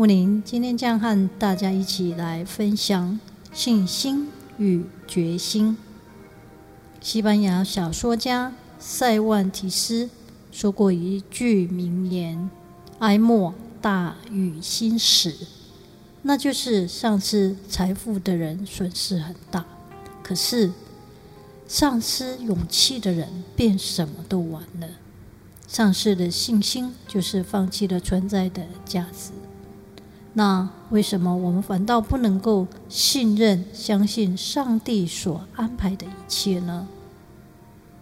木林今天将和大家一起来分享信心与决心。西班牙小说家塞万提斯说过一句名言：“哀莫大于心死。”那就是丧失财富的人损失很大，可是丧失勇气的人便什么都完了。丧失了信心，就是放弃了存在的价值。那为什么我们反倒不能够信任、相信上帝所安排的一切呢？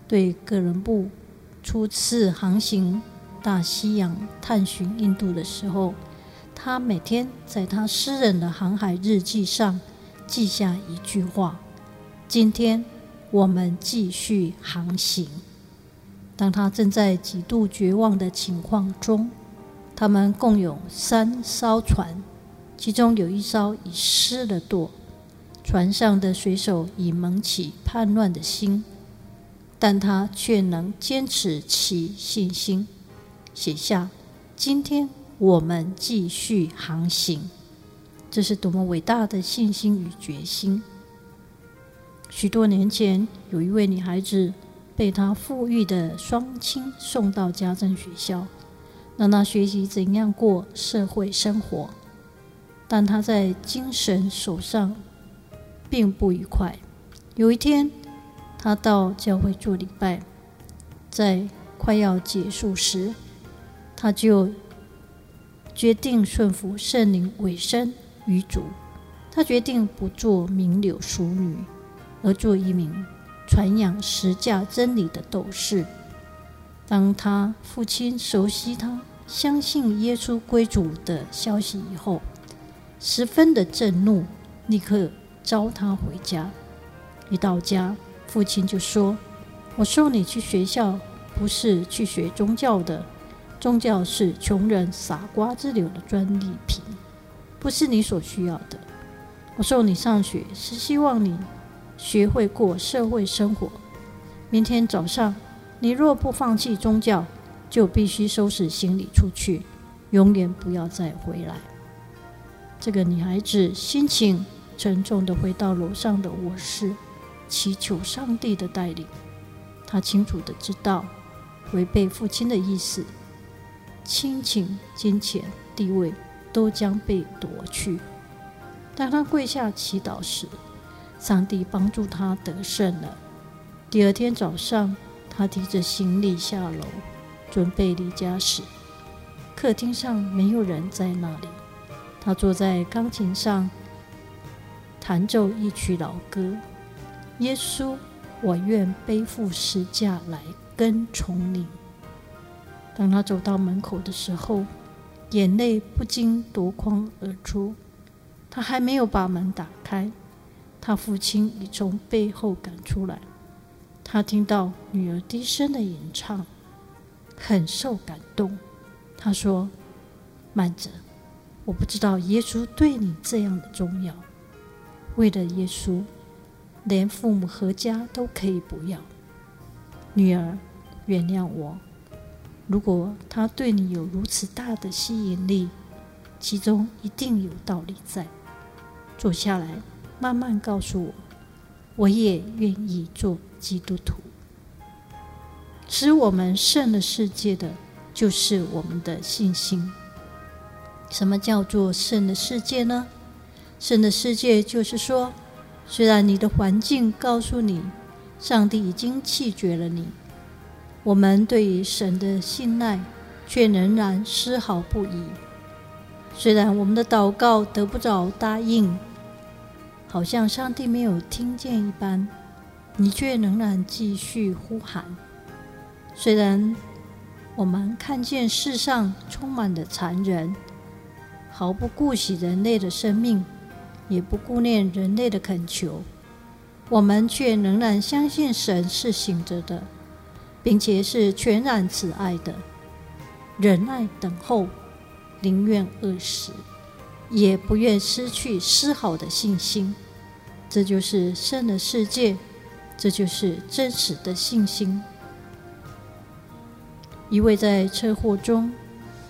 对哥伦布初次航行大西洋探寻印度的时候，他每天在他私人的航海日记上记下一句话：“今天我们继续航行。”当他正在极度绝望的情况中。他们共有三艘船，其中有一艘已失了舵，船上的水手已萌起叛乱的心，但他却能坚持其信心，写下：“今天我们继续航行。”这是多么伟大的信心与决心！许多年前，有一位女孩子被她富裕的双亲送到家政学校。让他学习怎样过社会生活，但他在精神手上并不愉快。有一天，他到教会做礼拜，在快要结束时，他就决定顺服圣灵委身于主。他决定不做名流淑女，而做一名传扬实价真理的斗士。当他父亲熟悉他、相信耶稣归主的消息以后，十分的震怒，立刻召他回家。一到家，父亲就说：“我送你去学校，不是去学宗教的，宗教是穷人傻瓜之流的专利品，不是你所需要的。我送你上学，是希望你学会过社会生活。明天早上。”你若不放弃宗教，就必须收拾行李出去，永远不要再回来。这个女孩子心情沉重地回到楼上的卧室，祈求上帝的带领。她清楚地知道，违背父亲的意思，亲情、金钱、地位都将被夺去。当她跪下祈祷时，上帝帮助她得胜了。第二天早上。她提着行李下楼，准备离家时，客厅上没有人在那里。他坐在钢琴上，弹奏一曲老歌：“耶稣，我愿背负十架来跟从你。”当他走到门口的时候，眼泪不禁夺眶而出。他还没有把门打开，他父亲已从背后赶出来。他听到女儿低声的吟唱，很受感动。他说：“慢着，我不知道耶稣对你这样的重要。为了耶稣，连父母和家都可以不要。女儿，原谅我。如果他对你有如此大的吸引力，其中一定有道理在。坐下来，慢慢告诉我。”我也愿意做基督徒。使我们胜了世界的，就是我们的信心。什么叫做胜了世界呢？胜了世界就是说，虽然你的环境告诉你，上帝已经弃绝了你，我们对于神的信赖却仍然丝毫不移。虽然我们的祷告得不着答应。好像上帝没有听见一般，你却仍然继续呼喊。虽然我们看见世上充满了残忍，毫不顾惜人类的生命，也不顾念人类的恳求，我们却仍然相信神是醒着的，并且是全然慈爱的，忍耐等候，宁愿饿死，也不愿失去丝毫的信心。这就是圣的世界，这就是真实的信心。一位在车祸中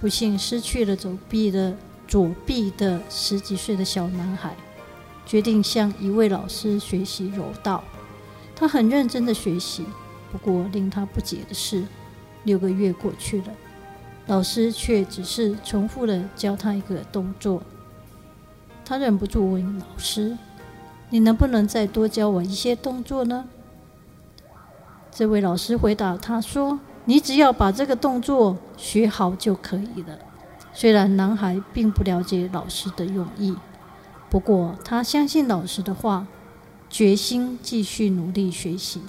不幸失去了左臂的左臂的十几岁的小男孩，决定向一位老师学习柔道。他很认真的学习，不过令他不解的是，六个月过去了，老师却只是重复的教他一个动作。他忍不住问老师。你能不能再多教我一些动作呢？这位老师回答他说：“你只要把这个动作学好就可以了。”虽然男孩并不了解老师的用意，不过他相信老师的话，决心继续努力学习。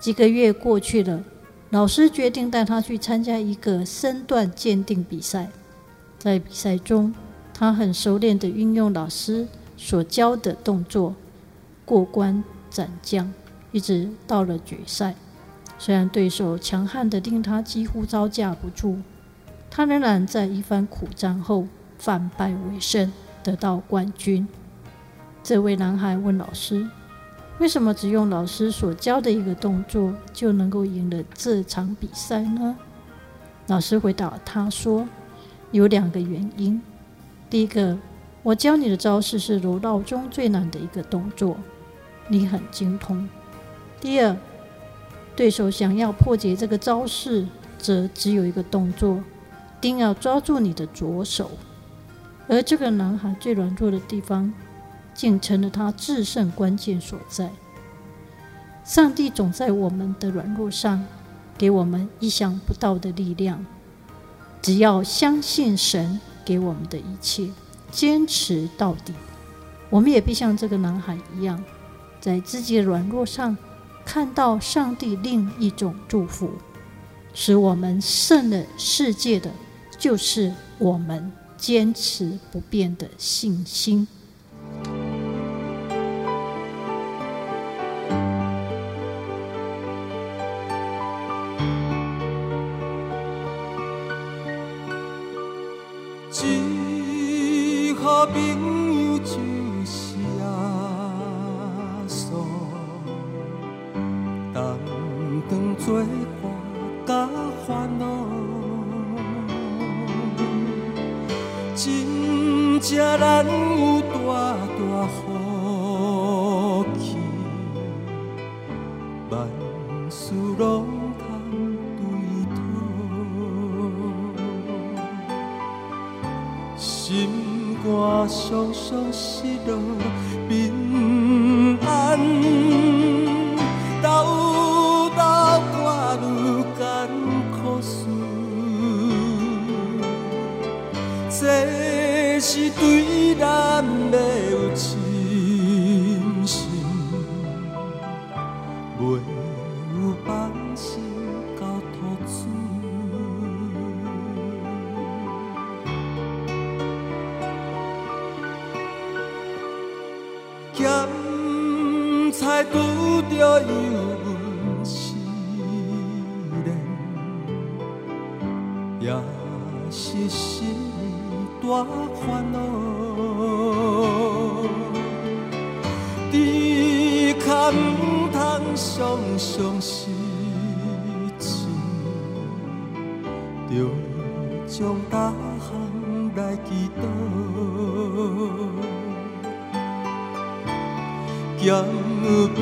几个月过去了，老师决定带他去参加一个身段鉴定比赛。在比赛中，他很熟练地运用老师所教的动作过关斩将，一直到了决赛。虽然对手强悍的令他几乎招架不住，他仍然在一番苦战后反败为胜，得到冠军。这位男孩问老师：“为什么只用老师所教的一个动作就能够赢了这场比赛呢？”老师回答他说：“有两个原因。第一个。”我教你的招式是柔道中最难的一个动作，你很精通。第二，对手想要破解这个招式，则只有一个动作，定要抓住你的左手。而这个男孩最软弱的地方，竟成了他制胜关键所在。上帝总在我们的软弱上，给我们意想不到的力量。只要相信神给我们的一切。坚持到底，我们也必像这个男孩一样，在自己的软弱上看到上帝另一种祝福，使我们胜了世界的，就是我们坚持不变的信心。作伴甲烦恼，真正难有大大福气，万事拢通对讨，心。我常常失落，平安袂有放心交托主。咸菜拄着油温试炼，也是心大烦恼。猪脚毋通常常失志，着将逐项来祈祷。交朋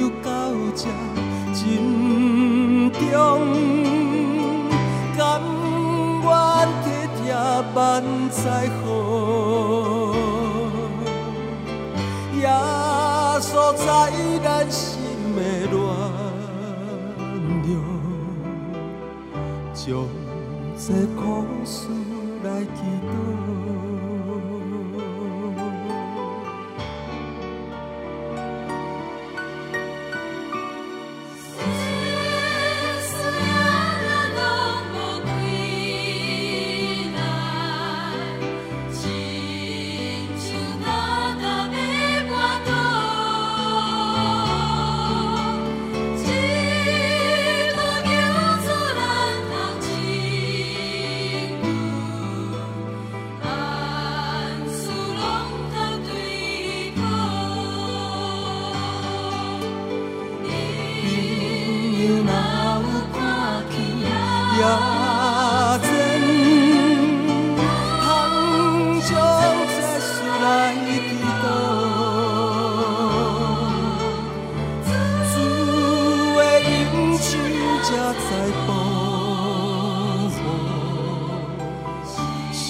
友到这珍重，甘愿体贴万载好，耶稣在咱将这苦事来祈祷。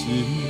心